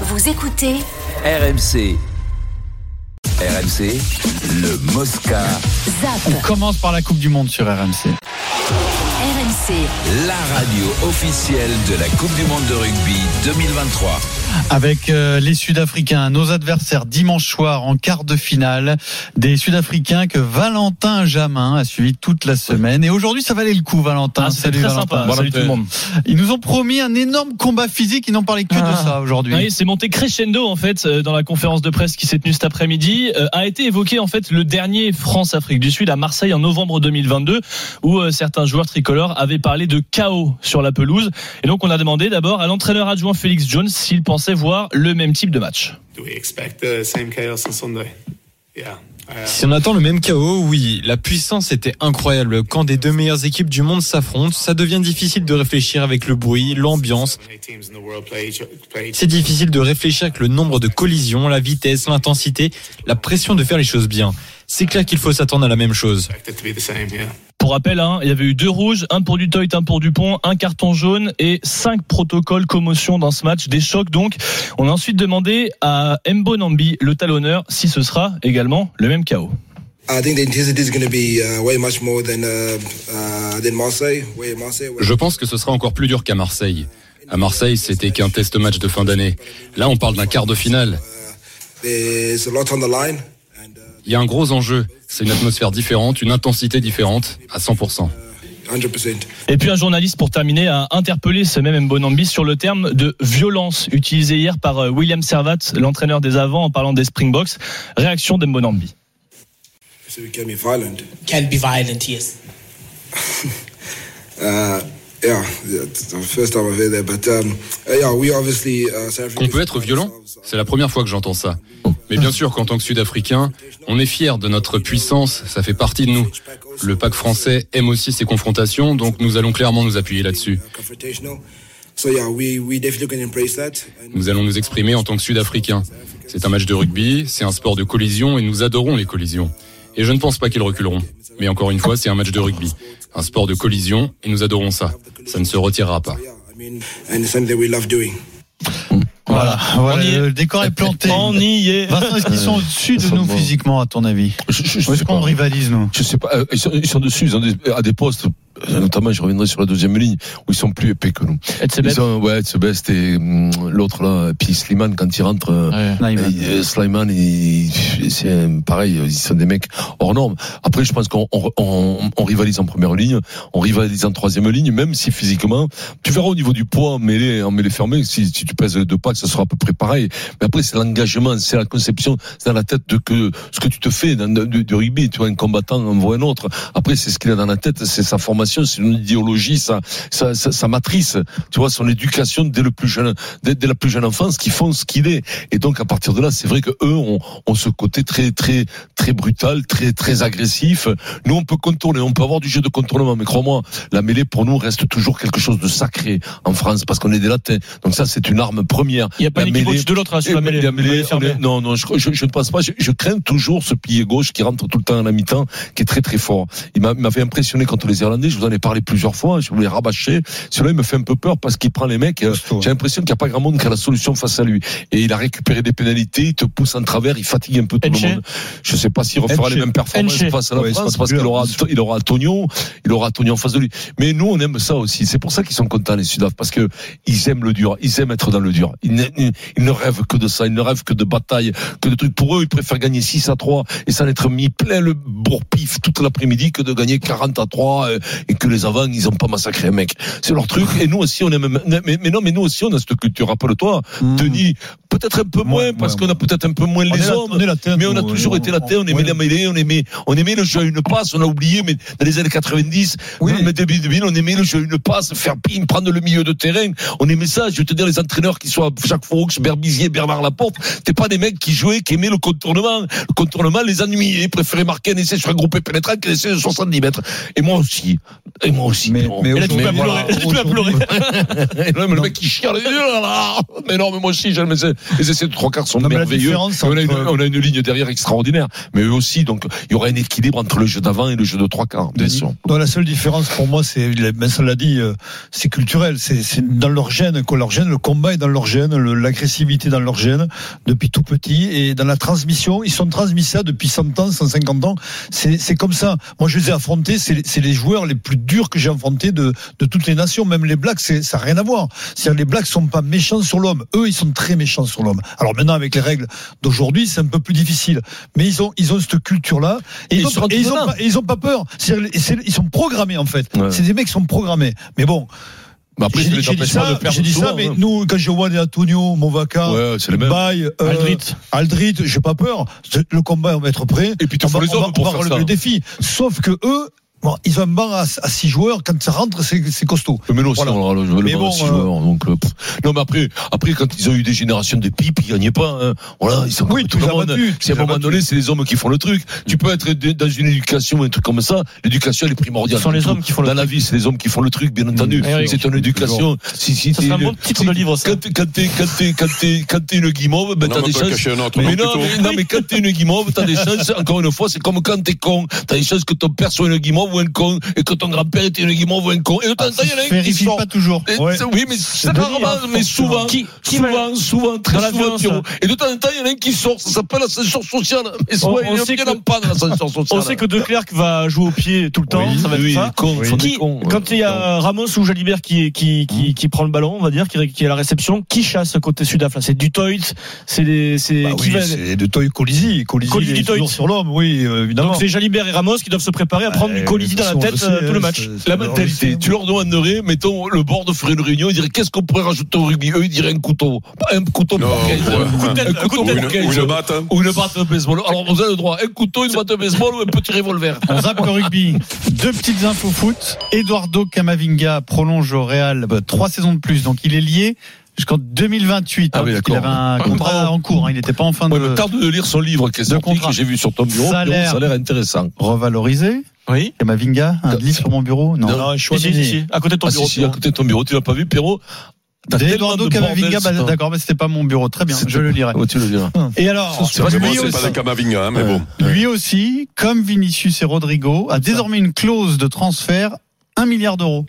Vous écoutez RMC. RMC, le Mosca. ZAP. On commence par la Coupe du Monde sur RMC. RMC. La radio officielle de la Coupe du Monde de rugby 2023. Avec euh, les Sud-Africains, nos adversaires dimanche soir en quart de finale. Des Sud-Africains que Valentin Jamin a suivi toute la semaine. Et aujourd'hui, ça valait le coup, Valentin. Ah, c'était très sympa. Salut tout le monde. Ils nous ont promis un énorme combat physique. Ils n'ont parlé que de ça aujourd'hui. Oui, c'est monté crescendo en fait euh, dans la conférence de presse qui s'est tenue cet après-midi. Euh, a été évoqué en fait le dernier France-Afrique du Sud à Marseille en novembre 2022 où euh, certains joueurs tricolores avaient parlé de chaos sur la pelouse. Et donc on a demandé d'abord à l'entraîneur adjoint Félix Jones s'il pensait voir le même type de match. Do we expect the same chaos on Sunday? Yeah. Uh, Si on attend le même chaos, oui, la puissance était incroyable. Quand des deux meilleures équipes du monde s'affrontent, ça devient difficile de réfléchir avec le bruit, l'ambiance. C'est difficile de réfléchir avec le nombre de collisions, la vitesse, l'intensité, la pression de faire les choses bien. C'est clair qu'il faut s'attendre à la même chose. Pour rappel, hein, il y avait eu deux rouges, un pour Dutoit, un pour Dupont, un carton jaune et cinq protocoles commotion dans ce match, des chocs donc. On a ensuite demandé à Mbo Nambi, le talonneur, si ce sera également le même chaos. I think the intensity is going to be uh, way much more than uh, uh, Je pense que ce sera encore plus dur qu'à Marseille. À Marseille, c'était qu'un test match de fin d'année. Là, on parle d'un quart de finale. Il y a un gros enjeu. C'est une atmosphère différente, une intensité différente, à 100%. 100%. Et puis un journaliste pour terminer a interpellé ce même Mbonambi sur le terme de violence utilisé hier par euh, William Servat, l'entraîneur des avants en parlant des Springboks. Réaction d'Mbonambi. So we can be violent. can be violent, yes. Uh, yeah, yeah, it's the first time I've heard that, but um, uh, yeah, we obviously uh, Qu'on peut être violent C'est la première fois que j'entends ça. Mais bien sûr qu'en tant que Sud-Africain, on est fier de notre puissance, ça fait partie de nous. Le pack français aime aussi ces confrontations, donc nous allons clairement nous appuyer là-dessus. uh, Nous allons nous exprimer en tant que Sud-Africains. C'est un match de rugby, c'est un sport de collision et nous adorons les collisions. Et je ne pense pas qu'ils reculeront. Mais encore une fois, c'est un match de rugby. Un sport de collision et nous adorons ça. Ça ne se retirera pas. Voilà, le décor est planté. On y est. Vincent, est-ce qu'ils sont au-dessus de nous physiquement, à ton avis? Je, je, je Ou est-ce sais qu'on pas. rivalise, nous? Je sais pas. euh, Ils sont, ils sont dessus, ils ont des, à des postes. Euh, Notamment, je reviendrai sur la deuxième ligne où ils sont plus épais que nous. Ils ont, ouais, c'est best et hum, l'autre là, puis Slimane quand il rentre. euh, Slimane. euh, Slimane, c'est pareil, ils sont des mecs hors normes. Après, je pense qu'on on, on- on rivalise en première ligne, on rivalise en troisième ligne, même si physiquement, tu verras au niveau du poids en mêlée, en mêlée fermée, si, si tu pèses deux packs, ça sera à peu près pareil. Mais après, c'est l'engagement, c'est la conception, c'est dans la tête de que ce que tu te fais dans, du, du rugby. Tu vois, un combattant envoie un autre. Après, c'est ce qu'il a dans la tête, c'est sa formation, c'est une idéologie, sa, sa, sa, sa matrice. Tu vois, son éducation dès le plus jeune, dès, dès la plus jeune enfance, qui font ce qu'il est. Et donc, à partir de là, c'est vrai que eux ont, ont ce côté très, très, très brutal, très, très agressif. Nous, on peut contourner, on peut avoir du jeu de contournement, mais crois-moi, la mêlée pour nous reste toujours quelque chose de sacré en France parce qu'on est des latins. Donc ça, c'est une arme première. Il n'y a pas La une équipe mêlée- au-dessus de l'autre hein, sur la eh, mêlée. la mêlée, Mêlée on est- non, non, je, je, je ne pense pas. Je, je crains toujours ce pilier gauche qui rentre tout le temps à la mi-temps, qui est très très fort. Il m'avait impressionné contre les Irlandais. Je vous en ai parlé plusieurs fois. Je voulais rabâcher. Celui-là, il me fait un peu peur parce qu'il prend les mecs. euh, J'ai l'impression qu'il n'y a pas grand monde qui a la solution face à lui. Et il a récupéré des pénalités. Il te pousse en travers. Il fatigue un peu tout Enche. le monde. Je sais pas s'il refera Enche. les mêmes performances Enche. face à la Ouais, France parce qu'il aura, il aura Antonio, il aura Antonio en face de lui. Mais nous, on aime ça aussi. C'est pour ça qu'ils sont contents les Sudaf parce que ils aiment le dur. Ils aiment être dans le dur. Ils ne, ils- ne rêvent que de ça. Ils ne rêvent que de bataille, que de trucs. Pour eux, ils préfèrent gagner 6 à 3 et s'en être mis plein le toute l'après-midi que de gagner 40 à 3 euh, et que les avants, ils ont pas massacré un mec. C'est leur truc. Et nous aussi, on aime, mais, mais non, mais nous aussi, on a cette culture. Rappelle-toi, Mmh. Denis, peut-être un peu moins Ouais, parce ouais, qu'on a peut-être un peu moins les hommes. Mais on a toujours été latin, on aimait la mêlée, on aimait, on aimait le jeu à une passe, on a oublié, mais dans les années 90, Oui. mais début 2000, on aimait le jeu à une passe, faire ping, prendre le milieu de terrain. On aimait ça. Je vais te dire, les entraîneurs qui soient Jacques Fourux, Berbizier, Bernard Laporte, t'es pas des mecs qui jouaient, qui aimaient le contournement. Le contournement les ennuyait, préféraient marquer un essai sur un groupé pénétrant qu'un essai de 70 mètres. Et moi aussi. Et moi aussi. Mais- mais Et là, tu voilà, pleurer. Le mec qui chiale, mais non, mais moi aussi, j'aime les, essais de trois quarts sont Non, merveilleux. on, a une, entre- on a une ligne derrière extraordinaire. Mais eux aussi, donc, il y aura un équilibre entre le jeu d'avant et le jeu de trois quarts, bien sûr. Non, la seule différence pour moi, c'est, Vincent l'a dit, euh, c'est culturel. C'est, dans leur gène, quoi. Leur gène, le combat est dans leur gène, l'agressivité dans leur gène, depuis tout petit. Et dans la transmission, ils sont transmis ça depuis 100 ans, 150 ans. C'est, c'est comme ça. Moi, je les ai affrontés, c'est, c'est les joueurs les plus durs que j'ai affrontés de, de toutes les nations. Même les Blacks, c'est, ça n'a rien à voir. C'est-à-dire, les Blacks sont pas méchants sur l'homme. Eux, ils sont très méchants sur l'homme. Alors maintenant, avec les règles d'aujourd'hui, c'est un peu plus difficile. Mais ils ont, ils ont cette culture-là. Et, Et ils, ont, sont et ils ont antinomades. pas, et ils ont pas peur. Ils sont programmés, en fait. Ouais. C'est des mecs qui sont programmés. Mais bon. Mais après, j'ai ça dit, ça, de perdre j'ai dit ça, souvent, mais hein. nous, quand je vois des Antonio, Movaca, Ouais. Baye, euh, Aldrit. Aldrit, j'ai pas peur. Le combat, on va être prêt. Et puis, tu on va, les on va- hommes pour on va relever le défi. Sauf que eux, bon, ils ont un banc à, à six joueurs. Quand ça rentre, c'est c'est costaud. Mais non, Voilà. c'est on le, le, Mais le- bon, six euh, joueurs, donc, euh, pff. non, mais après, après, quand ils ont eu des générations de pipes, ils gagnaient pas, hein. Voilà, ils sont Oui, tout le monde. C'est à les un moment donné, c'est les hommes qui font le truc. Tu peux être dans une éducation, un truc comme ça. L'éducation, elle est primordiale. Ce sont les Tout. hommes qui font le Dans la vie, c'est les hommes qui font le truc, bien entendu. Mmh. Eric. C'est ton éducation. Si, si, serait un bon titre de livre, ça. Quand t'es, quand t'es, quand t'es, une guimauve, ben, t'as des chances. mais, non, mais quand t'es une guimauve, t'as des chances, encore une fois, c'est comme quand t'es con. T'as des chances que ton père soit une guimauve ou un con, et que ton grand-père était une guimauve ou un con. Et de temps en temps, il y en a un qui Vérifie sort. pas toujours. Ouais. Oui, mais c'est rarement, hein, mais souvent, Qui- qui va- souvent, souvent, très Dans la souvent, Pierrot. Et de temps en temps, il y en a un qui sort, ça s'appelle l'ascenseur social. Mais on il est sait bien que- en panne, l'ascenseur social. On sait que De Klerk va jouer au pied tout le temps. Oui, ça va être oui, ça. sont des Qui, cons, ouais. quand il y a Ramos ou Jalibert qui, qui, qui, qui prend le ballon, on va dire, qui, qui est à la réception, qui chasse côté Sudaf là? C'est du Toit, c'est des, c'est Bah qui oui, va- c'est de Toy Colisi. Colisi, est toujours sur l'homme, oui, euh, évidemment. donc c'est Jalibert et Ramos qui doivent se préparer à prendre Euh, du Colisi de dans la tête euh, le tout le sait, match. La mentalité, tu leur demanderais, mettons, le board ferait une réunion, ils diraient qu'est-ce qu'on pourrait rajouter au rugby? Eux, ils diraient un couteau. Pas un couteau Non, pour ouais. Un couteau Un couteau pour Ou une, Keynes. ou une batte. hein. Ou une batte de baseball. Alors, vous avez le droit. Un couteau, une batte de baseball ou un petit revolver? On zappe le rugby. Deux petites infos foot. Eduardo Camavinga prolonge au Real bah, trois saisons de plus, donc il est lié jusqu'en 2028. Ah hein, oui, d'accord. avait un contrat Bravo. en cours. hein, il n'était pas en fin Ouais, de me tarde de lire son livre qui est sorti, contrat. que j'ai vu sur ton bureau. Salaire. Pierrot, Ça a l'air intéressant. revalorisé. Oui. Camavinga, un livre sur mon bureau. Non. Non, si, si, à côté de ton Ah, bureau. si, si, à côté de ton bureau. Tu l'as pas vu, Pierrot Eduardo Camavinga, bah, d'accord, mais c'était pas mon bureau. Très bien, je le lirai. Ouais, tu le diras. Et alors, C'est pas Camavinga, hein, mais bon. lui aussi, comme Vinicius et Rodrigo, a désormais une clause de transfert 1 milliard d'euros.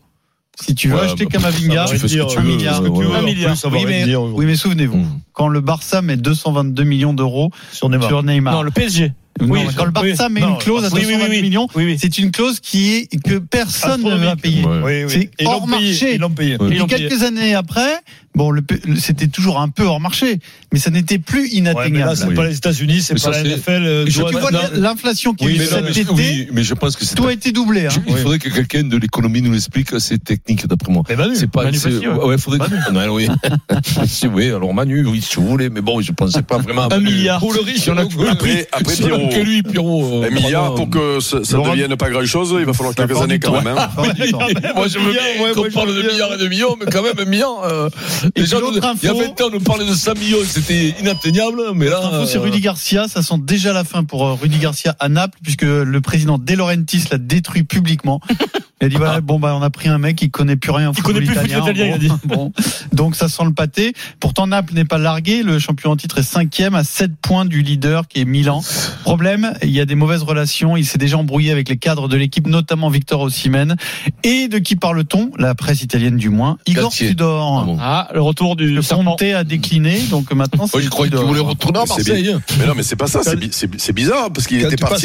Si tu veux Ouais, acheter bah, Camavinga, tu fais ce que tu un veux, milliard. Un milliard. Oui, mais, dire. oui, mais souvenez-vous, Mm. quand le Barça met 222 millions d'euros Sur Neymar. sur Neymar. Non, le PSG. Non, oui, quand le Barça oui. met Non, une clause à oui, oui, 222 oui, oui. millions, Oui, oui. c'est une clause qui est que personne ne va payer. Ouais. Oui, oui. C'est Ils l'ont hors payé, marché. Ils l'ont payé. Et l'ont payé. quelques années après, bon, le, le- c'était toujours un peu hors marché, mais ça n'était plus Ouais, mais inatteignable. là, c'est Oui. pas les États-Unis, c'est pas ça, la NFL. euh, tu vois non, l'inflation qui Oui, est cet mais, été, oui, mais je pense que c'est. tout a été doublé. Hein. Je- Il faudrait que quelqu'un de l'économie nous l'explique, c'est technique d'après moi. Manu. C'est pas, Manu ouais. ouais, faudrait que, non, oui. Si, oui, alors Manu, oui, si vous voulez, mais bon, je pensais pas vraiment. à Un Manu. milliard. Pour le riche, on a que Après, après Pierrot, que lui, Pierrot. euh, un milliard pour que ça, Laurent- devienne pas grand chose, il va falloir quelques années quand même. hein. Moi, je veux bien qu'on parle de milliards et de millions, mais quand même, un milliard. Puis l'autre nous- il y a info- 20 ans, on nous parlait de 100 millions, c'était inatteignable, mais là. L'info, c'est Rudy Garcia. Ça sent déjà la fin pour euh, Rudy Garcia à Naples, puisque le président De Laurentiis l'a détruit publiquement. Il a dit voilà, bon bah on a pris un mec qui connaît plus rien au Il football connaît plus le foot italien. italien, il a bon, bon. donc ça sent le pâté. Pourtant Naples n'est pas largué. Le champion en titre est cinquième à 7 points du leader qui est Milan. Problème, il y a des mauvaises relations. Il s'est déjà embrouillé avec les cadres de l'équipe, notamment Victor Osimhen. Et de qui parle-t-on? La presse italienne du moins. Igor Galtier. Tudor. Ah bon. Ah, le retour du Le serpent. A décliné, donc maintenant c'est Moi, je croyais qu'il voulait retourner à Marseille. hein. Mais non, mais c'est pas ça, c'est bi- c'est c'est bizarre, parce qu'il était de. Après,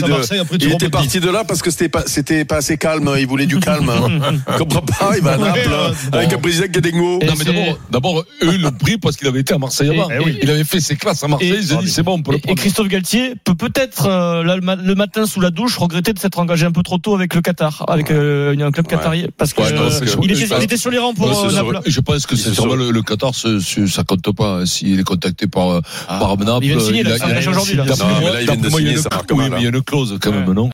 Il parti de là parce que c'était pas, c'était pas assez calme, il voulait du calme. Je comprends pas, il va à Naples, euh, avec un président qui a des mots. Et Non, mais d'abord, d'abord, eux, ils l'ont pris parce qu'il avait été à Marseille Et- avant. et oui. Il avait fait ses classes à Marseille, Et- ils ont dit, c'est bon, on peut le Et, et prendre. Christophe Galtier peut peut-être euh, là, le, ma- le matin sous la douche regretter de s'être engagé un peu trop tôt avec le Qatar, avec euh, un club Ouais. qatari, parce que Ouais, non, euh, il, était, il était sur les rangs pour Ouais, c'est euh, ça, Naples. Et je pense que C'est sincèrement, sûr. le, le Qatar, ce- ce- ça compte pas. hein. S'il est contacté par, euh, par Naples, il vient de signer, il là, a- il s'engage il a- aujourd'hui, là. là, il vient de a signer, une- ça marque oui, mal, mais il y a une clause quand même, non